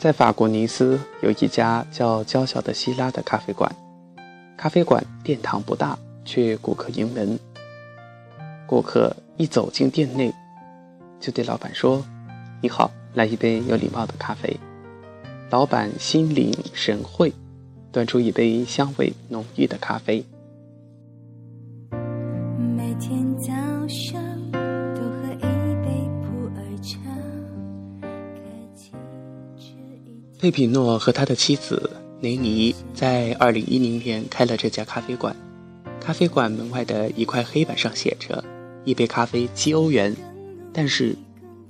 在法国尼斯有一家叫“娇小的希拉”的咖啡馆。咖啡馆殿堂不大，却顾客盈门。顾客一走进店内，就对老板说：“你好，来一杯有礼貌的咖啡。”老板心领神会，端出一杯香味浓郁的咖啡。每天早上佩皮诺和他的妻子雷尼在二零一零年开了这家咖啡馆。咖啡馆门外的一块黑板上写着：“一杯咖啡七欧元。”但是，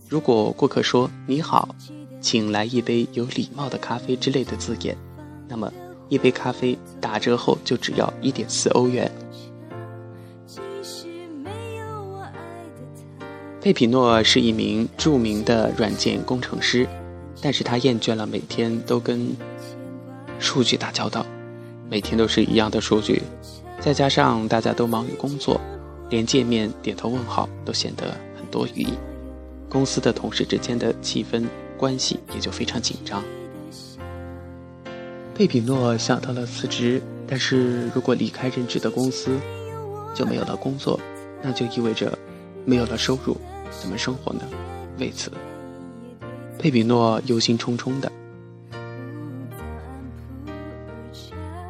如果顾客说“你好”，请来一杯有礼貌的咖啡之类的字眼，那么一杯咖啡打折后就只要一点四欧元。佩皮诺是一名著名的软件工程师，但是他厌倦了每天都跟数据打交道，每天都是一样的数据，再加上大家都忙于工作，连见面点头问好都显得很多余，公司的同事之间的气氛。关系也就非常紧张。佩比诺想到了辞职，但是如果离开任职的公司，就没有了工作，那就意味着没有了收入，怎么生活呢？为此，佩皮诺忧心忡忡的。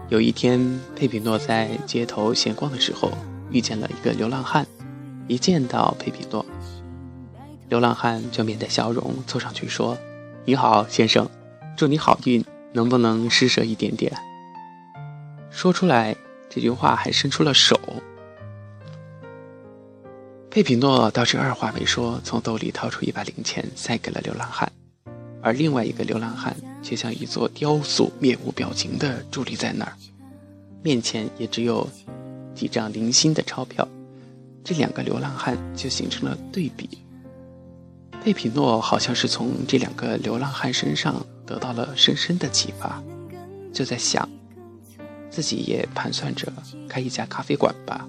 有一天，佩皮诺在街头闲逛的时候，遇见了一个流浪汉。一见到佩皮诺，流浪汉就面带笑容凑上去说：“你好，先生，祝你好运，能不能施舍一点点？”说出来这句话还伸出了手。佩皮诺倒是二话没说，从兜里掏出一把零钱塞给了流浪汉，而另外一个流浪汉却像一座雕塑，面无表情地伫立在那儿，面前也只有几张零星的钞票，这两个流浪汉就形成了对比。佩皮诺好像是从这两个流浪汉身上得到了深深的启发，就在想，自己也盘算着开一家咖啡馆吧，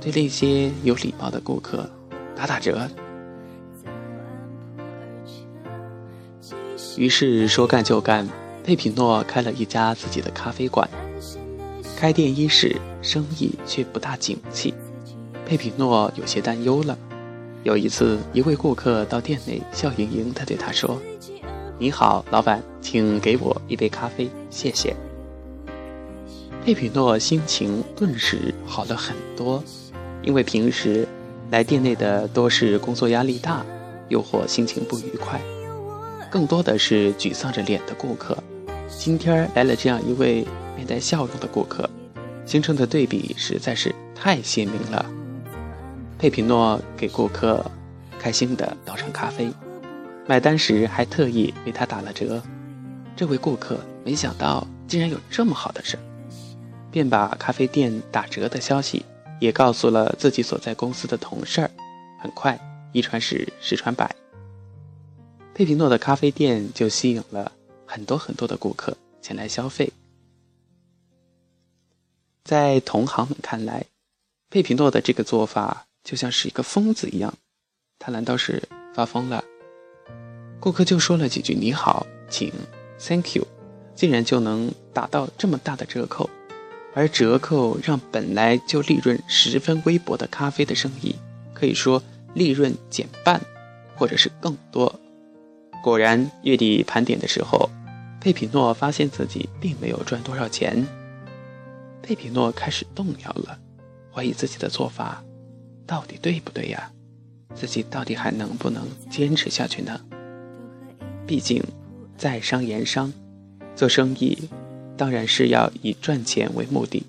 对那些有礼貌的顾客打打折。于是说干就干，佩皮诺开了一家自己的咖啡馆。开店伊始，生意却不大景气，佩皮诺有些担忧了。有一次，一位顾客到店内，笑盈盈地对他说：“你好，老板，请给我一杯咖啡，谢谢。”佩皮诺心情顿时好了很多，因为平时来店内的多是工作压力大，又或心情不愉快，更多的是沮丧着脸的顾客。今天来了这样一位面带笑容的顾客，形成的对比实在是太鲜明了。佩皮诺给顾客开心地倒上咖啡，买单时还特意为他打了折。这位顾客没想到竟然有这么好的事儿，便把咖啡店打折的消息也告诉了自己所在公司的同事儿。很快，一传十，十传百，佩皮诺的咖啡店就吸引了很多很多的顾客前来消费。在同行们看来，佩皮诺的这个做法。就像是一个疯子一样，他难道是发疯了？顾客就说了几句“你好，请 ”，“Thank you”，竟然就能打到这么大的折扣，而折扣让本来就利润十分微薄的咖啡的生意，可以说利润减半，或者是更多。果然，月底盘点的时候，佩皮诺发现自己并没有赚多少钱。佩皮诺开始动摇了，怀疑自己的做法。到底对不对呀？自己到底还能不能坚持下去呢？毕竟，在商言商，做生意当然是要以赚钱为目的，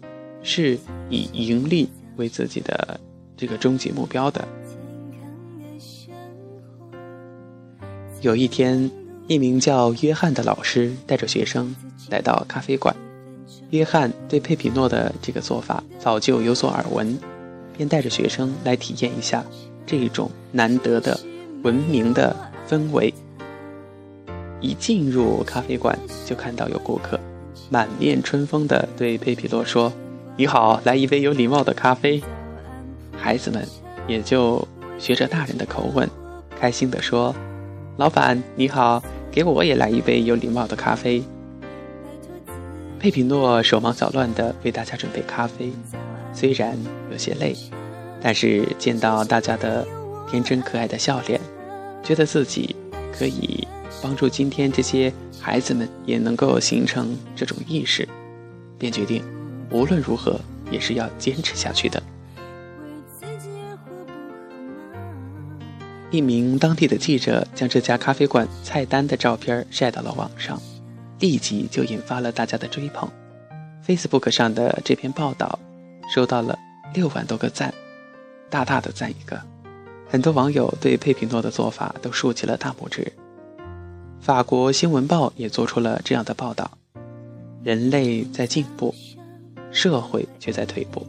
是以盈利为自己的这个终极目标的。有一天，一名叫约翰的老师带着学生来到咖啡馆。约翰对佩皮诺的这个做法早就有所耳闻。便带着学生来体验一下这种难得的文明的氛围。一进入咖啡馆，就看到有顾客满面春风地对佩皮诺说：“你好，来一杯有礼貌的咖啡。”孩子们也就学着大人的口吻，开心地说：“老板你好，给我也来一杯有礼貌的咖啡。佩皮诺手忙脚乱地为大家准备咖啡，虽然有些累，但是见到大家的天真可爱的笑脸，觉得自己可以帮助今天这些孩子们也能够形成这种意识，便决定无论如何也是要坚持下去的。一名当地的记者将这家咖啡馆菜单的照片晒到了网上，立即就引发了大家的追捧。Facebook 上的这篇报道收到了六万多个赞，大大的赞一个。很多网友对佩皮诺的做法都竖起了大拇指。法国新闻报也做出了这样的报道：人类在进步，社会却在退步。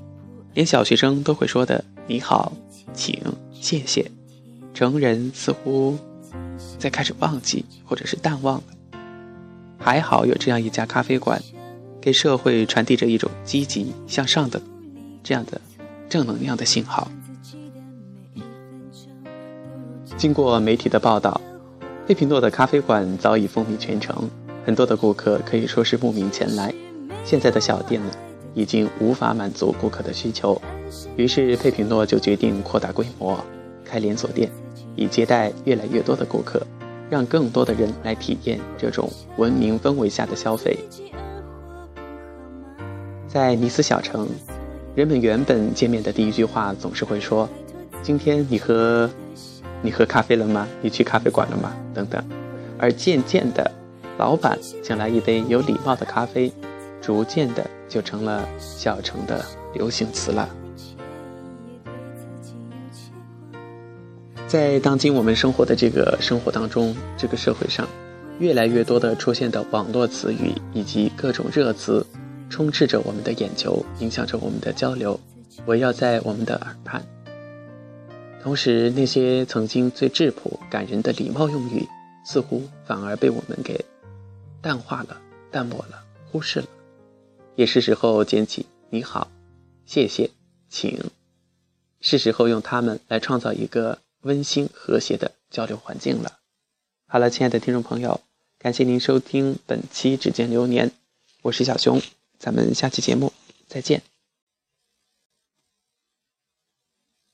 连小学生都会说的“你好，请，谢谢”。成人似乎在开始忘记，或者是淡忘了。还好有这样一家咖啡馆，给社会传递着一种积极向上的这样的正能量的信号。经过媒体的报道，费皮诺的咖啡馆早已风靡全城，很多的顾客可以说是慕名前来。现在的小店呢，已经无法满足顾客的需求，于是佩皮诺就决定扩大规模。开连锁店，以接待越来越多的顾客，让更多的人来体验这种文明氛围下的消费。在尼斯小城，人们原本见面的第一句话总是会说：“今天你喝，你喝咖啡了吗？你去咖啡馆了吗？”等等。而渐渐的，老板请来一杯有礼貌的咖啡，逐渐的就成了小城的流行词了。在当今我们生活的这个生活当中，这个社会上，越来越多的出现的网络词语以及各种热词，充斥着我们的眼球，影响着我们的交流，围绕在我们的耳畔。同时，那些曾经最质朴感人的礼貌用语，似乎反而被我们给淡化了、淡漠了、忽视了。也是时候捡起“你好”“谢谢”“请”，是时候用它们来创造一个。温馨和谐的交流环境了。好了，亲爱的听众朋友，感谢您收听本期《指尖流年》，我是小熊，咱们下期节目再见。